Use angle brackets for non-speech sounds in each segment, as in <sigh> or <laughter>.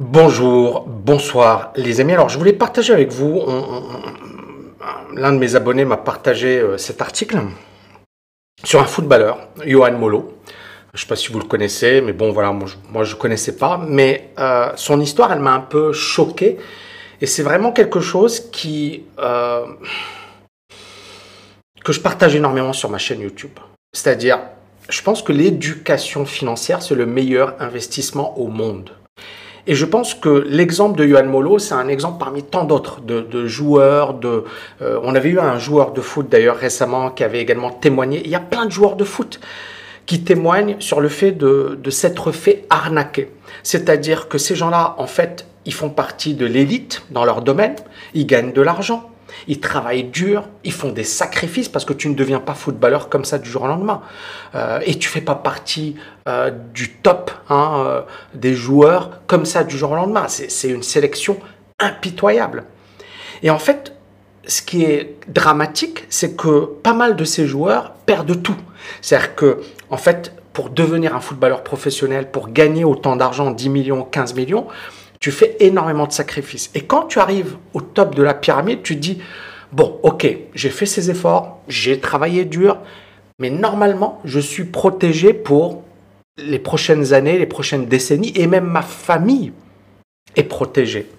Bonjour, bonsoir les amis. Alors je voulais partager avec vous, l'un de mes abonnés m'a partagé euh, cet article sur un footballeur, Johan Molo. Je ne sais pas si vous le connaissez, mais bon voilà, moi je ne connaissais pas. Mais euh, son histoire, elle m'a un peu choqué. Et c'est vraiment quelque chose qui, euh, que je partage énormément sur ma chaîne YouTube. C'est-à-dire, je pense que l'éducation financière, c'est le meilleur investissement au monde. Et je pense que l'exemple de Johan Molo, c'est un exemple parmi tant d'autres de, joueurs. De, euh, on avait eu un joueur de foot d'ailleurs récemment qui avait également témoigné. Il y a plein de joueurs de foot qui témoignent sur le fait de, de s'être fait arnaquer. C'est-à-dire que ces gens-là, en fait, ils font partie de l'élite dans leur domaine, ils gagnent de l'argent, ils travaillent dur, ils font des sacrifices parce que tu ne deviens pas footballeur comme ça du jour au lendemain. Euh, et tu fais pas partie euh, du top hein, euh, des joueurs comme ça du jour au lendemain. C'est une sélection impitoyable. Et en fait, ce qui est dramatique, c'est que pas mal de ces joueurs perdent tout. C'est-à-dire que, en fait, pour devenir un footballeur professionnel, pour gagner autant d'argent, 10 millions, 15 millions, tu fais énormément de sacrifices. Et quand tu arrives au top de la pyramide, tu dis, bon, ok, j'ai fait ces efforts, j'ai travaillé dur, mais normalement, je suis protégé pour les prochaines années, les prochaines décennies, et même ma famille est protégée.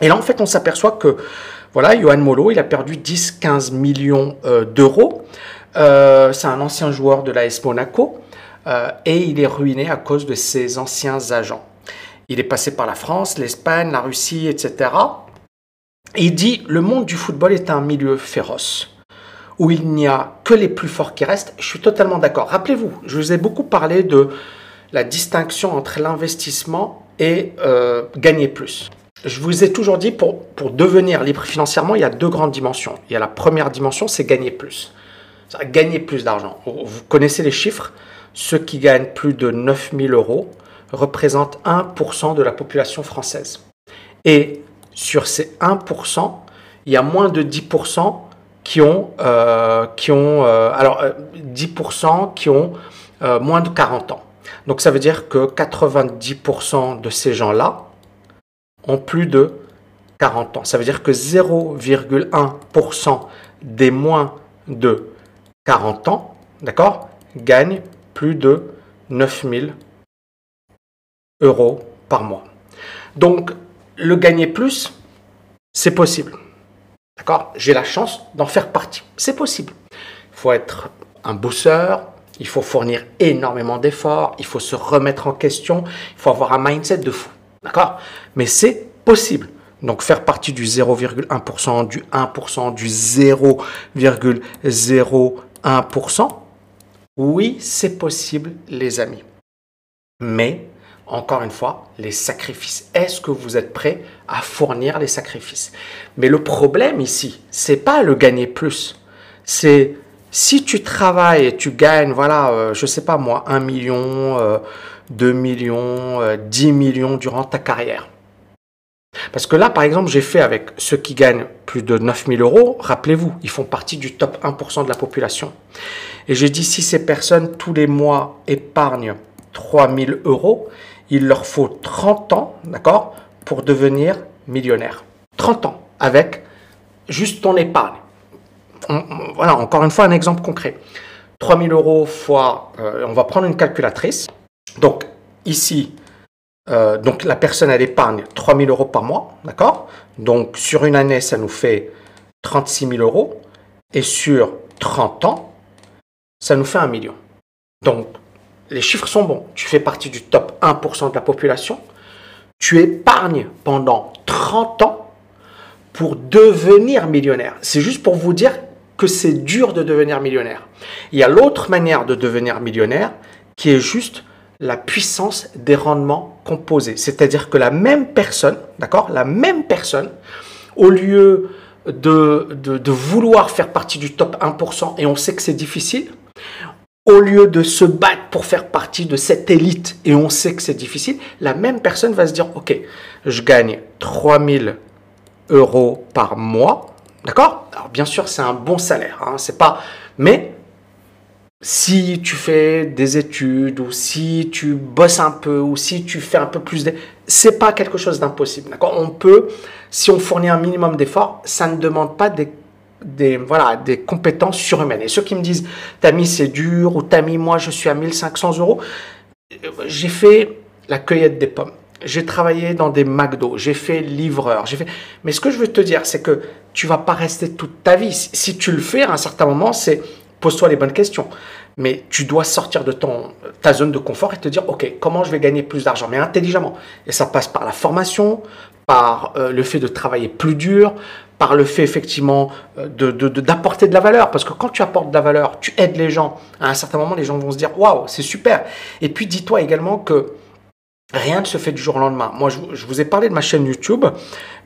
Et là, en fait, on s'aperçoit que, voilà, Johan Molo, il a perdu 10-15 millions euh, d'euros. Euh, c'est un ancien joueur de l'AS Monaco, euh, et il est ruiné à cause de ses anciens agents. Il est passé par la France, l'Espagne, la Russie, etc. Et il dit, le monde du football est un milieu féroce, où il n'y a que les plus forts qui restent. Je suis totalement d'accord. Rappelez-vous, je vous ai beaucoup parlé de la distinction entre l'investissement et euh, gagner plus. Je vous ai toujours dit, pour, pour devenir libre financièrement, il y a deux grandes dimensions. Il y a la première dimension, c'est gagner plus. Gagner plus d'argent. Vous connaissez les chiffres? Ceux qui gagnent plus de 9000 euros représente 1% de la population française. Et sur ces 1%, il y a moins de 10% qui ont, qui ont alors 10% qui ont moins de 40 ans. Donc ça veut dire que 90% de ces gens-là ont plus de 40 ans. Ça veut dire que 0,1% des moins de 40 ans, d'accord, gagnent plus de 9000 euros par mois. Donc, le gagner plus, c'est possible. D'accord? J'ai la chance d'en faire partie. C'est possible. Il faut être un bosseur, il faut fournir énormément d'efforts, il faut se remettre en question, il faut avoir un mindset de fou. D'accord? Mais c'est possible. Donc faire partie du 0,1%, du 1%, du 0,01%, oui, c'est possible, les amis. Mais encore une fois, les sacrifices. Est-ce que vous êtes prêt à fournir les sacrifices? Mais le problème ici, c'est pas le gagner plus. C'est si tu travailles et tu gagnes, voilà, euh, je sais pas moi, 1 million, 2 euh, millions, 10 euh, millions durant ta carrière. Parce que là, par exemple, j'ai fait avec ceux qui gagnent plus de 9000 euros, rappelez-vous, ils font partie du top 1% de la population. Et j'ai dit, si ces personnes, tous les mois, épargnent 3000 euros, il leur faut 30 ans, d'accord, pour devenir millionnaire. 30 ans avec juste ton épargne. voilà, encore une fois, un exemple concret. 3000 euros fois, euh, on va prendre une calculatrice. Donc ici, euh, donc la personne elle épargne 3000 euros par mois, d'accord Donc sur une année, ça nous fait 36 000 euros. Et sur 30 ans, ça nous fait un million. Donc les chiffres sont bons. Tu fais partie du top 1% de la population. Tu épargnes pendant 30 ans pour devenir millionnaire. C'est juste pour vous dire que c'est dur de devenir millionnaire. Il y a l'autre manière de devenir millionnaire qui est juste la puissance des rendements composés. C'est-à-dire que la même personne, d'accord, la même personne, au lieu de, de, de, vouloir faire partie du top 1%, et on sait que c'est difficile, au lieu de se battre pour faire partie de cette élite, et on sait que c'est difficile, la même personne va se dire, OK, je gagne 3000 euros par mois, d'accord? Alors bien sûr, c'est un bon salaire, hein, c'est pas... Mais si tu fais des études, ou si tu bosses un peu, ou si tu fais un peu plus... C'est pas quelque chose d'impossible. D'accord? On peut, si on fournit un minimum d'efforts, ça ne demande pas des, des, voilà, des compétences surhumaines. Et ceux qui me disent, Tami, c'est dur, ou Tami, moi, je suis à 1500 euros, j'ai fait la cueillette des pommes. J'ai travaillé dans des McDo, j'ai fait livreur, j'ai fait. Mais ce que je veux te dire, c'est que tu vas pas rester toute ta vie. Si tu le fais à un certain moment, c'est pose-toi les bonnes questions. Mais tu dois sortir de ton, ta zone de confort et te dire, OK, comment je vais gagner plus d'argent, mais intelligemment. Et ça passe par la formation, par euh, le fait de travailler plus dur, par le fait effectivement euh, d'apporter de, la valeur. Parce que quand tu apportes de la valeur, tu aides les gens. À un certain moment, les gens vont se dire, waouh, c'est super. Et puis dis-toi également que rien ne se fait du jour au lendemain. Moi, je, vous ai parlé de ma chaîne YouTube,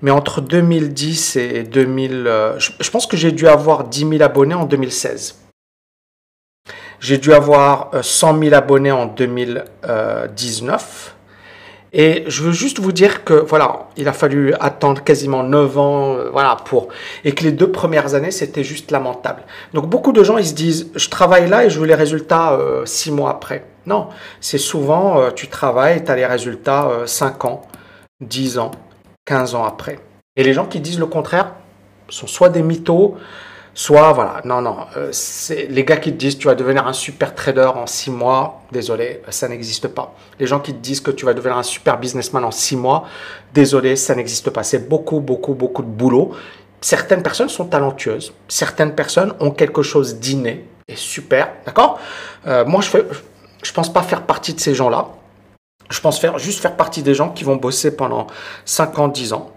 mais entre 2010 et 2000, euh, je, pense que j'ai dû avoir 10 000 abonnés en 2016. J'ai dû avoir 100 euh, 000 abonnés en 2019. Et je veux juste vous dire que voilà, il a fallu attendre quasiment 9 ans, euh, voilà, pour et que les deux premières années c'était juste lamentable. Donc beaucoup de gens ils se disent, je travaille là et je veux les résultats 6 mois après. Non, c'est souvent, euh, tu travailles, tu as les résultats 5 euh, ans, 10 ans, 15 ans après. Et les gens qui disent le contraire sont soit des mythos, soit voilà, non, non, euh, c'est les gars qui te disent tu vas devenir un super trader en 6 mois, désolé, ça n'existe pas. Les gens qui te disent que tu vas devenir un super businessman en 6 mois, désolé, ça n'existe pas. C'est beaucoup, beaucoup, beaucoup de boulot. Certaines personnes sont talentueuses, certaines personnes ont quelque chose d'inné et super, d'accord? Moi, je fais je pense pas faire partie de ces gens-là. Je pense faire, juste faire partie des gens qui vont bosser pendant 5 ans, 10 ans,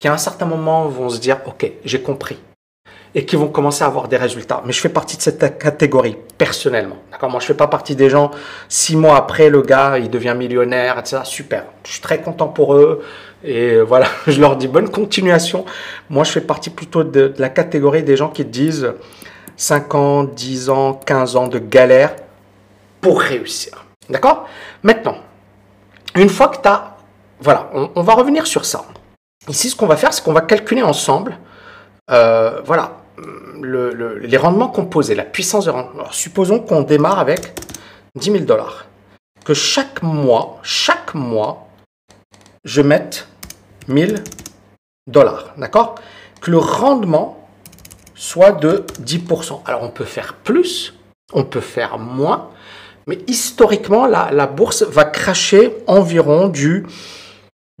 qui à un certain moment vont se dire, OK, j'ai compris, et qui vont commencer à avoir des résultats. Mais je fais partie de cette catégorie, personnellement. D'accord? Moi, je fais pas partie des gens, 6 mois après, le gars, il devient millionnaire, etc. Super. Je suis très content pour eux. Et <laughs> voilà, je leur dis bonne continuation. Moi, je fais partie plutôt de, de la catégorie des gens qui disent 5 ans, 10 ans, 15 ans de galère pour réussir. D'accord? Maintenant, une fois que tu as... Voilà, on, va revenir sur ça. Ici, ce qu'on va faire, c'est qu'on va calculer ensemble, euh, voilà, les rendements composés, la puissance de rendement. Supposons qu'on démarre avec 10 000 dollars. Que chaque mois, chaque mois, je mette 1000 dollars. D'accord? Que le rendement soit de 10%. Alors, on peut faire plus, on peut faire moins, mais historiquement, la, bourse va cracher environ du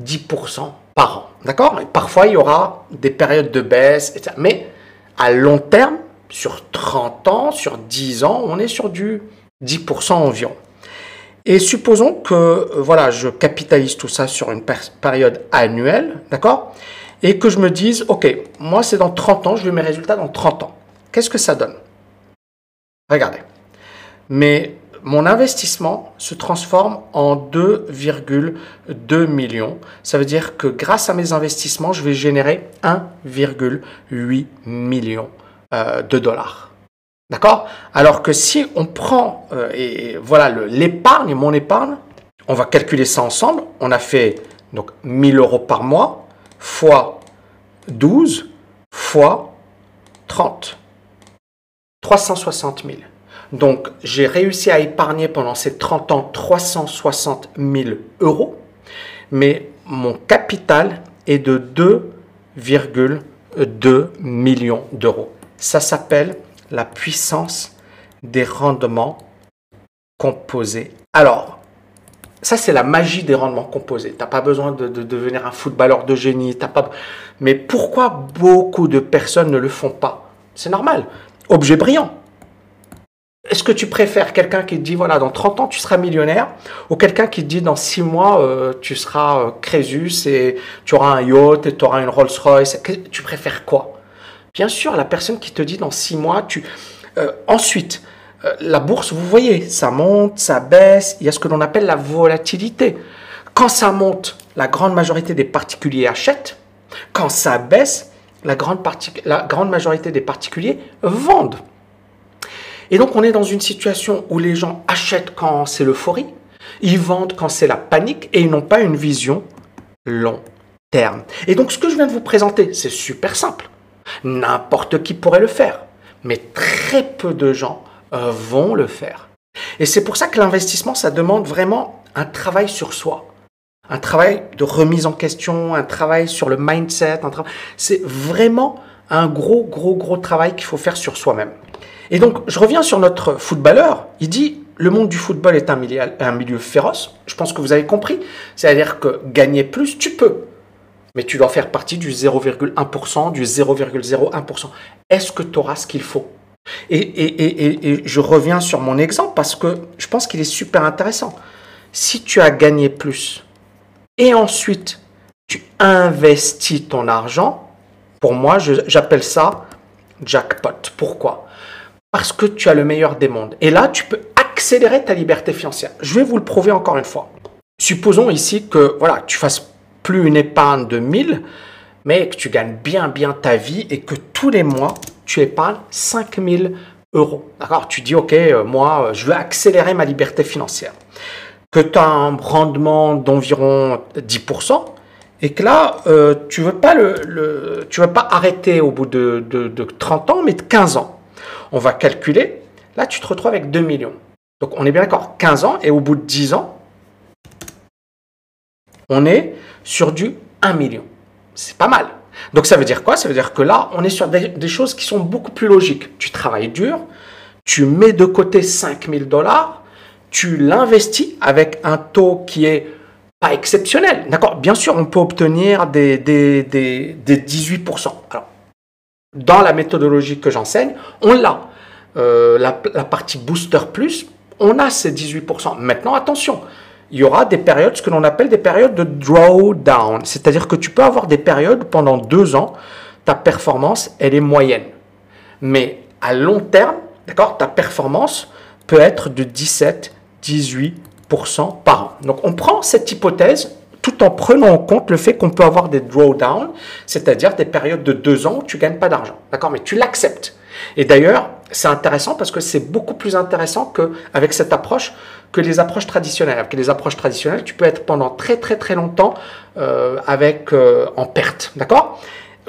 10% par an. D'accord? Parfois, il y aura des périodes de baisse, etc. Mais à long terme, sur 30 ans, sur 10 ans, on est sur du 10% environ. Et supposons que voilà, je capitalise tout ça sur une période annuelle, d'accord? Et que je me dise, OK, moi c'est dans 30 ans, je veux mes résultats dans 30 ans. Qu'est-ce que ça donne? Regardez. Mais mon investissement se transforme en 2,2 millions. Ça veut dire que grâce à mes investissements, je vais générer 1,8 million euh, de dollars. D'accord? Alors que si on prend euh, et, voilà l'épargne, mon épargne, on va calculer ça ensemble. On a fait donc 1000 euros par mois fois 12 fois 30. 360 000. Donc, j'ai réussi à épargner pendant ces 30 ans 360 000 euros, mais mon capital est de 2,2 millions d'euros. Ça s'appelle la puissance des rendements composés. Alors, ça, c'est la magie des rendements composés. Tu n'as pas besoin de, devenir un footballeur de génie. pas... Mais pourquoi beaucoup de personnes ne le font pas? C'est normal. Objet brillant. Est-ce que tu préfères quelqu'un qui te dit, voilà, dans 30 ans, tu seras millionnaire, ou quelqu'un qui te dit, dans 6 mois, euh, tu seras euh, Crésus et tu auras un yacht et tu auras une Rolls-Royce? Tu préfères quoi? Bien sûr, la personne qui te dit, dans 6 mois, tu... Euh, ensuite, la bourse, vous voyez, ça monte, ça baisse, il y a ce que l'on appelle la volatilité. Quand ça monte, la grande majorité des particuliers achètent. Quand ça baisse, la grande, la grande majorité des particuliers vendent. Et donc on est dans une situation où les gens achètent quand c'est l'euphorie, ils vendent quand c'est la panique et ils n'ont pas une vision long terme. Et donc ce que je viens de vous présenter, c'est super simple. N'importe qui pourrait le faire, mais très peu de gens euh, vont le faire. Et c'est pour ça que l'investissement, ça demande vraiment un travail sur soi. un travail de remise en question, un travail sur le mindset. C'est vraiment un gros, gros, gros travail qu'il faut faire sur soi-même. Et donc, je reviens sur notre footballeur. Il dit, le monde du football est un milieu, féroce. Je pense que vous avez compris. C'est-à-dire que gagner plus, tu peux. Mais tu dois faire partie du 0,1%, du 0,01%. Est-ce que tu auras ce qu'il faut? Et, je reviens sur mon exemple parce que je pense qu'il est super intéressant. Si tu as gagné plus et ensuite tu investis ton argent, pour moi, j'appelle ça jackpot. Pourquoi? Parce que tu as le meilleur des mondes. Et là, tu peux accélérer ta liberté financière. Je vais vous le prouver encore une fois. Supposons ici que voilà, tu fasses plus une épargne de 1000, mais que tu gagnes bien bien ta vie et que tous les mois, tu épargnes 5000 euros. D'accord? Tu dis, OK, euh, moi, je veux accélérer ma liberté financière. Que tu as un rendement d'environ 10%, et que là, euh, tu ne veux, pas le, veux pas arrêter au bout de, de 30 ans, mais de 15 ans. On va calculer. Là, tu te retrouves avec 2 millions. Donc on est bien d'accord, 15 ans, et au bout de 10 ans, on est sur du 1 million. C'est pas mal. Donc ça veut dire quoi? Ça veut dire que là, on est sur des, choses qui sont beaucoup plus logiques. Tu travailles dur, tu mets de côté 5000 dollars, tu l'investis avec un taux qui est pas exceptionnel. D'accord? Bien sûr, on peut obtenir des, des, des, 18%. Alors, dans la méthodologie que j'enseigne, on l'a. Euh, la, la, partie Booster Plus, on a ces 18%. Maintenant, attention, il y aura des périodes, ce que l'on appelle des périodes de drawdown. C'est-à-dire que tu peux avoir des périodes pendant deux ans, ta performance, elle est moyenne. Mais à long terme, d'accord, ta performance peut être de 17, 18% par an. Donc on prend cette hypothèse tout en prenant en compte le fait qu'on peut avoir des drawdowns, c'est-à-dire des périodes de deux ans où tu gagnes pas d'argent. D'accord? Mais tu l'acceptes. Et d'ailleurs, c'est intéressant parce que c'est beaucoup plus intéressant qu'avec cette approche que les approches traditionnelles. Avec les approches traditionnelles, tu peux être pendant très très très longtemps euh, avec euh, en perte, d'accord?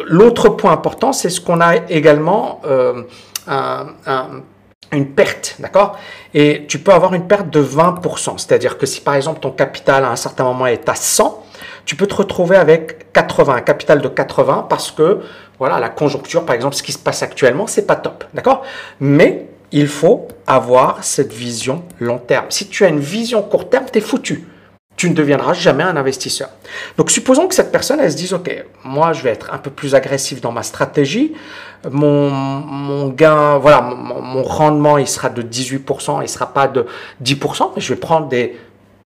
L'autre point important, c'est ce qu'on a également euh, une perte, d'accord? Et tu peux avoir une perte de 20%, c'est-à-dire que si par exemple ton capital à un certain moment est à 100, tu peux te retrouver avec 80, un capital de 80 parce que voilà, la conjoncture, par exemple, ce qui se passe actuellement, c'est pas top, d'accord? Mais il faut avoir cette vision long terme. Si tu as une vision court terme, tu es foutu. Tu ne deviendras jamais un investisseur. Donc, supposons que cette personne, elle se dise, OK, moi, je vais être un peu plus agressif dans ma stratégie. Mon, mon gain, voilà, mon, rendement, il sera de 18%, il sera pas de 10%, mais je vais prendre des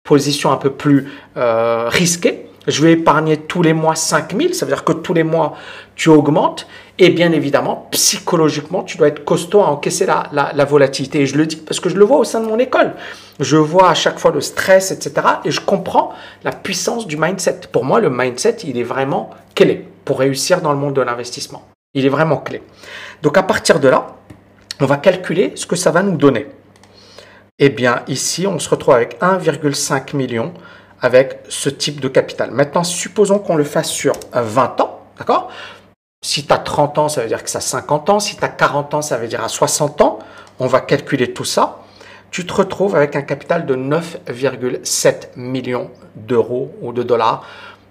positions un peu plus euh, risquées je vais épargner tous les mois 5000, ça veut dire que tous les mois, tu augmentes. Et bien évidemment, psychologiquement, tu dois être costaud à encaisser la, la, volatilité. Et je le dis parce que je le vois au sein de mon école. Je vois à chaque fois le stress, etc. Et je comprends la puissance du mindset. Pour moi, le mindset, il est vraiment clé pour réussir dans le monde de l'investissement. Il est vraiment clé. Donc à partir de là, on va calculer ce que ça va nous donner. Eh bien, ici, on se retrouve avec 1,5 million avec ce type de capital. Maintenant, supposons qu'on le fasse sur 20 ans, d'accord? Si tu as 30 ans, ça veut dire que ça a 50 ans. Si tu as 40 ans, ça veut dire à 60 ans. On va calculer tout ça. Tu te retrouves avec un capital de 9,7 millions d'euros ou de dollars,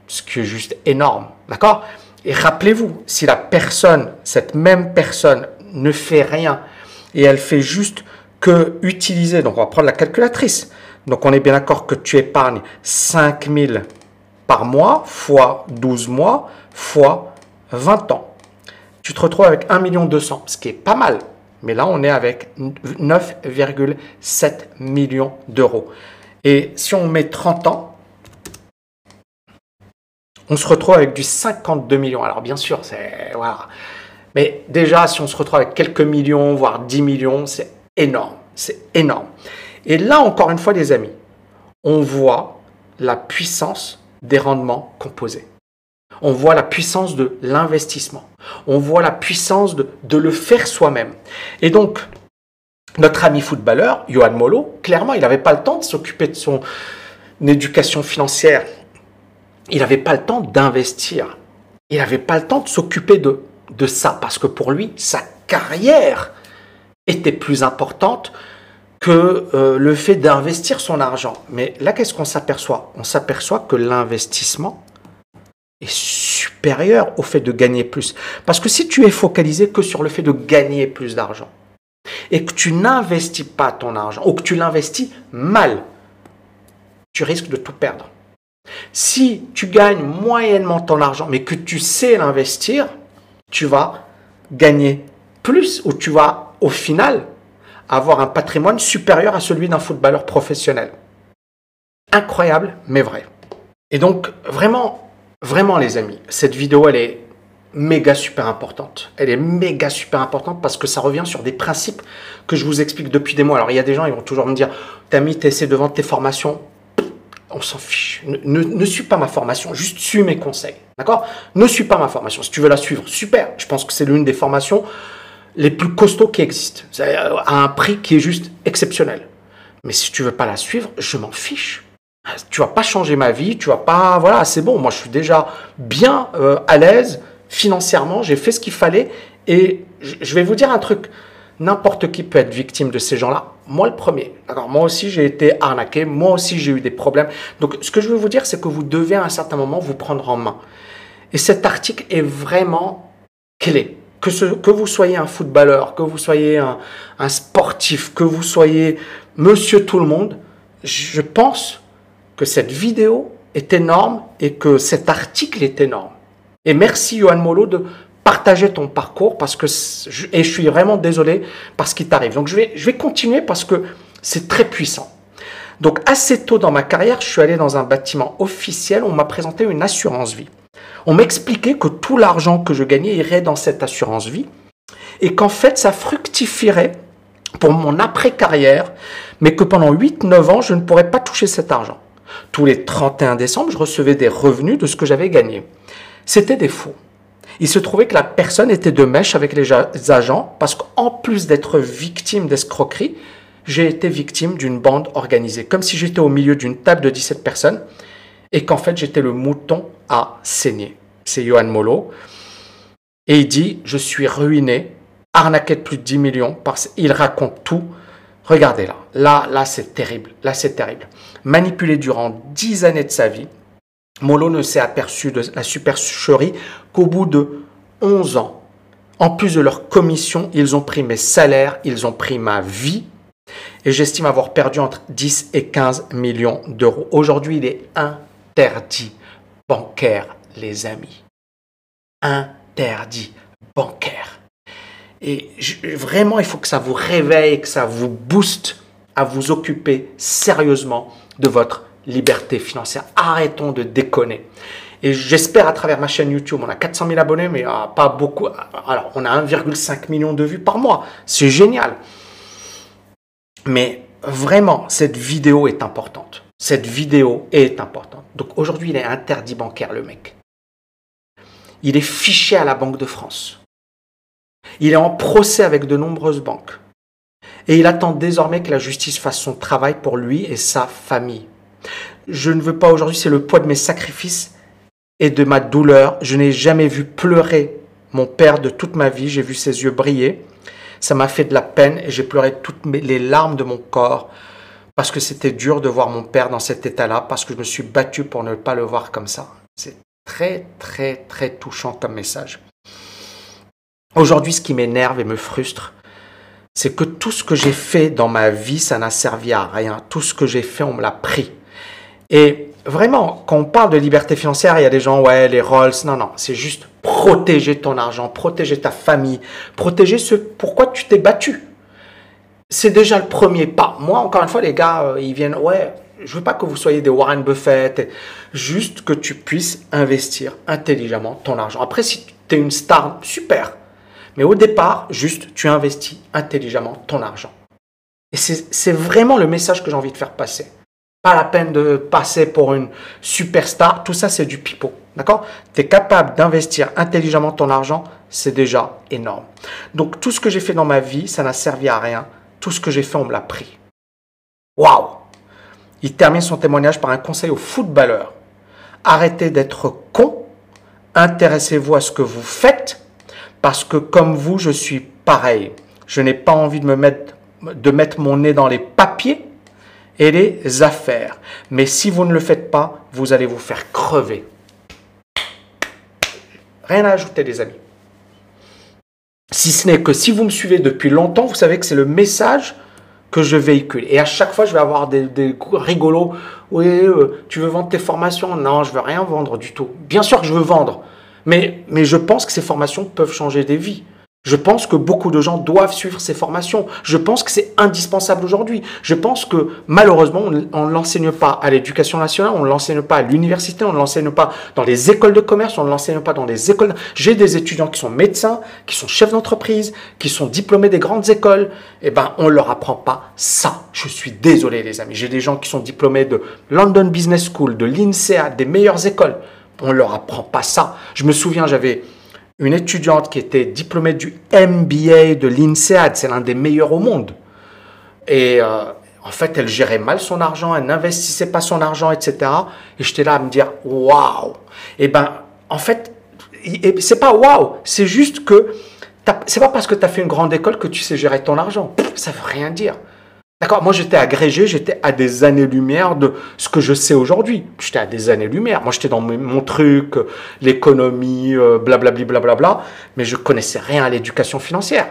ce qui est juste énorme, d'accord? Et rappelez-vous, si la personne, cette même personne, ne fait rien et elle fait juste que utiliser, donc on va prendre la calculatrice, donc on est bien d'accord que tu épargnes 5 000 par mois fois 12 mois fois 20 ans. Tu te retrouves avec 1 200 ce qui est pas mal. Mais là, on est avec 9,7 millions d'euros. Et si on met 30 ans, on se retrouve avec du 52 millions. Alors bien sûr, c'est... Voilà. Mais déjà, si on se retrouve avec quelques millions, voire 10 millions, c'est énorme. C'est énorme. Et là, encore une fois, les amis, on voit la puissance des rendements composés. On voit la puissance de l'investissement. On voit la puissance de, le faire soi-même. Et donc, notre ami footballeur, Johan Molo, clairement, il n'avait pas le temps de s'occuper de son éducation financière. Il n'avait pas le temps d'investir. Il n'avait pas le temps de s'occuper de, ça parce que pour lui, sa carrière était plus importante que euh, le fait d'investir son argent. Mais là, qu'est-ce qu'on s'aperçoit? On s'aperçoit que l'investissement est supérieur au fait de gagner plus. Parce que si tu es focalisé que sur le fait de gagner plus d'argent et que tu n'investis pas ton argent ou que tu l'investis mal, tu risques de tout perdre. Si tu gagnes moyennement ton argent mais que tu sais l'investir, tu vas gagner plus ou tu vas au final avoir un patrimoine supérieur à celui d'un footballeur professionnel. Incroyable, mais vrai. Et donc, vraiment, vraiment les amis, cette vidéo, elle est méga super importante. Elle est méga super importante parce que ça revient sur des principes que je vous explique depuis des mois. Alors, il y a des gens, ils vont toujours me dire, Tami, tu essaies de vendre tes formations. On s'en fiche. Ne, suis pas ma formation, juste suis mes conseils. D'accord? Ne suis pas ma formation. Si tu veux la suivre, super. Je pense que c'est l'une des formations les plus costauds qui existent, à un prix qui est juste exceptionnel. Mais si tu veux pas la suivre, je m'en fiche. Tu vas pas changer ma vie, tu vas pas, voilà, c'est bon. Moi, je suis déjà bien euh, à l'aise financièrement. J'ai fait ce qu'il fallait et je vais vous dire un truc. N'importe qui peut être victime de ces gens-là. Moi, le premier. D'accord. Moi aussi, j'ai été arnaqué. Moi aussi, j'ai eu des problèmes. Donc, ce que je veux vous dire, c'est que vous devez à un certain moment vous prendre en main. Et cet article est vraiment clé que vous soyez un footballeur, que vous soyez un, un, sportif, que vous soyez monsieur tout le monde, je pense que cette vidéo est énorme et que cet article est énorme. Et merci Johan Molo de partager ton parcours parce que et je suis vraiment désolé parce qu'il t'arrive. Donc je vais, je vais continuer parce que c'est très puissant. Donc assez tôt dans ma carrière, je suis allé dans un bâtiment officiel, on m'a présenté une assurance vie. On m'expliquait que tout l'argent que je gagnais irait dans cette assurance vie et qu'en fait ça fructifierait pour mon après-carrière, mais que pendant 8-9 ans, je ne pourrais pas toucher cet argent. Tous les 31 décembre, je recevais des revenus de ce que j'avais gagné. C'était des faux. Il se trouvait que la personne était de mèche avec les agents parce qu'en plus d'être victime d'escroquerie, j'ai été victime d'une bande organisée, comme si j'étais au milieu d'une table de 17 personnes et qu'en fait j'étais le mouton à saigner. C'est Johan Molo. Et il dit, je suis ruiné, arnaqué de plus de 10 millions, parce qu'il raconte tout. Regardez là, là, là c'est terrible, là c'est terrible. Manipulé durant 10 années de sa vie, Molo ne s'est aperçu de la supercherie qu'au bout de 11 ans. En plus de leur commission, ils ont pris mes salaires, ils ont pris ma vie, et j'estime avoir perdu entre 10 et 15 millions d'euros. Aujourd'hui, il est 1 interdit bancaire, les amis. Interdit bancaire. Et vraiment, il faut que ça vous réveille, que ça vous booste à vous occuper sérieusement de votre liberté financière. Arrêtons de déconner. Et j'espère à travers ma chaîne YouTube, on a 400 000 abonnés, mais ah, pas beaucoup. Alors, on a 1,5 million de vues par mois. C'est génial. Mais vraiment, cette vidéo est importante. Cette vidéo est importante. Donc aujourd'hui, il est interdit bancaire, le mec. Il est fiché à la Banque de France. Il est en procès avec de nombreuses banques. Et il attend désormais que la justice fasse son travail pour lui et sa famille. Je ne veux pas aujourd'hui, c'est le poids de mes sacrifices et de ma douleur. Je n'ai jamais vu pleurer mon père de toute ma vie. J'ai vu ses yeux briller. Ça m'a fait de la peine et j'ai pleuré toutes les larmes de mon corps parce que c'était dur de voir mon père dans cet état-là, parce que je me suis battu pour ne pas le voir comme ça. C'est très, très, très touchant comme message. Aujourd'hui, ce qui m'énerve et me frustre, c'est que tout ce que j'ai fait dans ma vie, ça n'a servi à rien. Tout ce que j'ai fait, on me l'a pris. Et vraiment, quand on parle de liberté financière, il y a des gens, ouais, les Rolls, non, non, c'est juste protéger ton argent, protéger ta famille, protéger ce pourquoi tu t'es battu c'est déjà le premier pas. Moi, encore une fois, les gars, euh, ils viennent, ouais, je veux pas que vous soyez des Warren Buffett, juste que tu puisses investir intelligemment ton argent. Après, si tu es une star, super. Mais au départ, juste, tu investis intelligemment ton argent. Et c'est vraiment le message que j'ai envie de faire passer. Pas la peine de passer pour une superstar. Tout ça, c'est du pipeau. D'accord? Tu es capable d'investir intelligemment ton argent, c'est déjà énorme. Donc, tout ce que j'ai fait dans ma vie, ça n'a servi à rien tout ce que j'ai fait, on me l'a pris. Waouh Il termine son témoignage par un conseil aux footballeurs. Arrêtez d'être con, intéressez-vous à ce que vous faites, parce que comme vous, je suis pareil. Je n'ai pas envie de me mettre de mettre mon nez dans les papiers et les affaires. Mais si vous ne le faites pas, vous allez vous faire crever. Rien à ajouter, les amis. Si ce n'est que si vous me suivez depuis longtemps, vous savez que c'est le message que je véhicule. Et à chaque fois, je vais avoir des, des rigolos. Oui, euh, tu veux vendre tes formations? Non, je veux rien vendre du tout. Bien sûr que je veux vendre. Mais, mais je pense que ces formations peuvent changer des vies. Je pense que beaucoup de gens doivent suivre ces formations. Je pense que c'est indispensable aujourd'hui. Je pense que malheureusement, on ne l'enseigne pas à l'éducation nationale, on ne l'enseigne pas à l'université, on ne l'enseigne pas dans les écoles de commerce, on ne l'enseigne pas dans les écoles. J'ai des étudiants qui sont médecins, qui sont chefs d'entreprise, qui sont diplômés des grandes écoles. Eh ben, on ne leur apprend pas ça. Je suis désolé, les amis. J'ai des gens qui sont diplômés de London Business School, de l'INSEAD, des meilleures écoles. On ne leur apprend pas ça. Je me souviens, j'avais une étudiante qui était diplômée du MBA de l'INSEAD, c'est l'un des meilleurs au monde. Et euh, en fait, elle gérait mal son argent, elle n'investissait pas son argent, etc. Et j'étais là à me dire, waouh Et eh ben, en fait, c'est pas waouh, c'est juste que c'est pas parce que tu as fait une grande école que tu sais gérer ton argent. Ça veut rien dire. D'accord Moi, j'étais agrégé, j'étais à des années-lumière de ce que je sais aujourd'hui. J'étais à des années-lumière. Moi, j'étais dans mon truc, l'économie, blablabla, blablabla, mais je connaissais rien à l'éducation financière.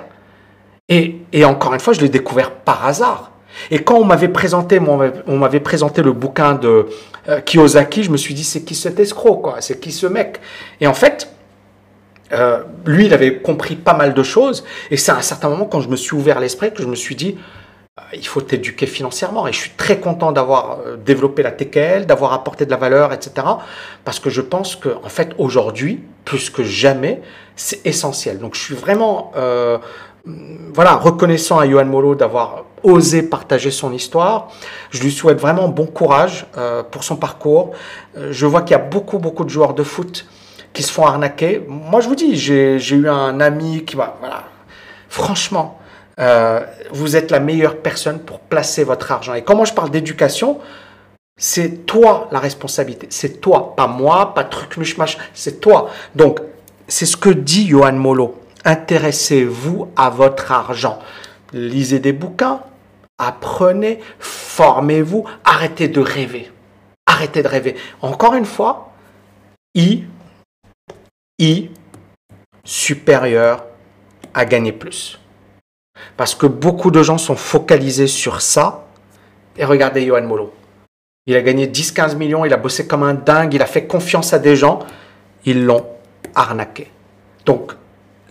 Et, encore une fois, je l'ai découvert par hasard. Et quand on m'avait présenté, on m'avait présenté le bouquin de euh, Kiyosaki, je me suis dit, c'est qui cet escroc, quoi? C'est qui ce mec? Et en fait, euh, lui, il avait compris pas mal de choses. Et c'est à un certain moment, quand je me suis ouvert l'esprit, que je me suis dit, euh, il faut t'éduquer financièrement. Et je suis très content d'avoir euh, développé la TKL, d'avoir apporté de la valeur, etc. Parce que je pense que, en fait, aujourd'hui, plus que jamais, c'est essentiel. Donc, je suis vraiment, euh, voilà, reconnaissant à Johan Molo d'avoir osé partager son histoire. Je lui souhaite vraiment bon courage pour son parcours. je vois qu'il y a beaucoup, beaucoup de joueurs de foot qui se font arnaquer. Moi, je vous dis, j'ai eu un ami qui va, voilà, franchement, euh, vous êtes la meilleure personne pour placer votre argent. Et quand je parle d'éducation, c'est toi la responsabilité. C'est toi, pas moi, pas truc mishmash, c'est toi. Donc, c'est ce que dit Johan Molo. Intéressez-vous à votre argent. Lisez des bouquins, apprenez, formez-vous, arrêtez de rêver. Arrêtez de rêver. Encore une fois, I, I supérieur à gagner plus. Parce que beaucoup de gens sont focalisés sur ça. Et regardez Johan Molo. Il a gagné 10-15 millions, il a bossé comme un dingue, il a fait confiance à des gens. Ils l'ont arnaqué. Donc,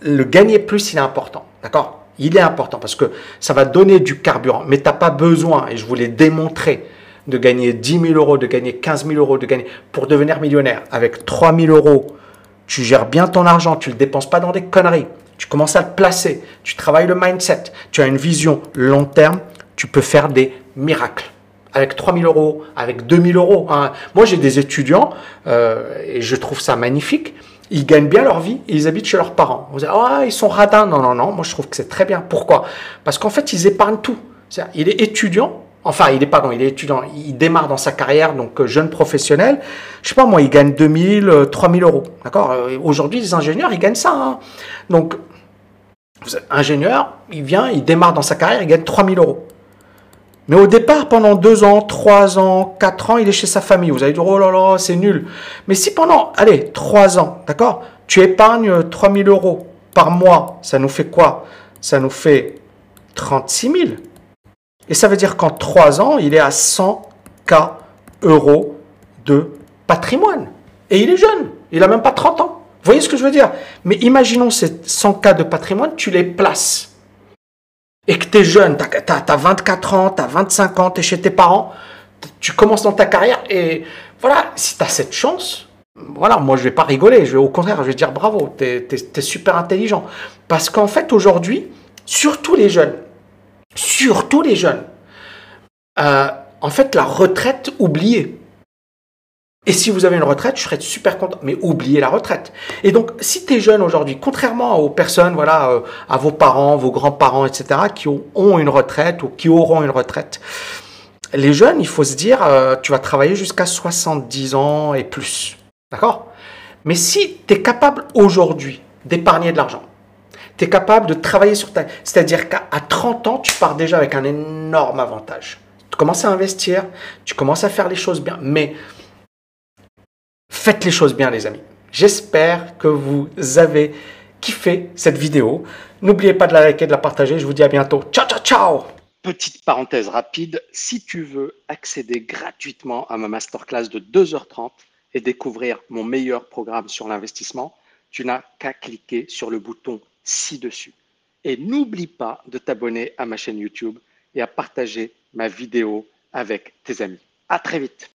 le gagner plus, il est important. D'accord? Il est important parce que ça va donner du carburant. Mais tu n'as pas besoin, et je vous l'ai démontré, de gagner 10 000 euros, de gagner 15 000 euros, de gagner pour devenir millionnaire. Avec 3 000 euros, tu gères bien ton argent, tu ne le dépenses pas dans des conneries tu commences à le placer, tu travailles le mindset, tu as une vision long terme, tu peux faire des miracles. Avec 3000 euros, avec 2000 euros. Hein. Moi, j'ai des étudiants, euh, et je trouve ça magnifique, ils gagnent bien leur vie ils habitent chez leurs parents. Vous dites, ah, ils sont radins. Non, non, non, moi je trouve que c'est très bien. Pourquoi? Parce qu'en fait, ils épargnent tout. il est étudiant, Enfin, il est pardon, il est étudiant, il démarre dans sa carrière, donc euh, jeune professionnel. Je sais pas moi, il gagne 2000, 3000 euh, euros. D'accord? Euh, Aujourd'hui, les ingénieurs, ils gagnent ça. Hein. Donc, ingénieur, il vient, il démarre dans sa carrière, il gagne 3000 euros. Mais au départ, pendant 2 ans, 3 ans, 4 ans, il est chez sa famille. Vous allez dire, oh là là, c'est nul. Mais si pendant, allez, 3 ans, d'accord, tu épargnes 3000 euros par mois, ça nous fait quoi? Ça nous fait 36 000. Et ça veut dire qu'en 3 ans, il est à 100K euros de patrimoine. Et il est jeune, il n'a même pas 30 ans. Vous voyez ce que je veux dire? Mais imaginons ces 100K de patrimoine, tu les places. Et que tu es jeune, tu as, 24 ans, tu as 25 ans, tu es chez tes parents, tu commences dans ta carrière et voilà, si tu as cette chance, voilà, moi je vais pas rigoler, je vais au contraire, je vais dire bravo, tu es, super intelligent. Parce qu'en fait aujourd'hui, surtout les jeunes, surtout les jeunes, euh, en fait, la retraite oubliée. Et si vous avez une retraite, je serais super content. Mais oubliez la retraite. Et donc, si tu es jeune aujourd'hui, contrairement aux personnes, voilà, euh, à vos parents, vos grands-parents, etc., qui ont une retraite ou qui auront une retraite, les jeunes, il faut se dire, euh, tu vas travailler jusqu'à 70 ans et plus. D'accord? Mais si tu es capable aujourd'hui d'épargner de l'argent, Tu es capable de travailler sur ta... C'est-à-dire qu'à 30 ans, tu pars déjà avec un énorme avantage. Tu commences à investir, tu commences à faire les choses bien, mais faites les choses bien les amis. J'espère que vous avez kiffé cette vidéo. N'oubliez pas de la liker, de la partager. Je vous dis à bientôt. Ciao, ciao, ciao Petite parenthèse rapide, si tu veux accéder gratuitement à ma masterclass de 2h30 et découvrir mon meilleur programme sur l'investissement, tu n'as qu'à cliquer sur le bouton ci-dessus. Et n'oublie pas de t'abonner à ma chaîne YouTube et à partager ma vidéo avec tes amis. À très vite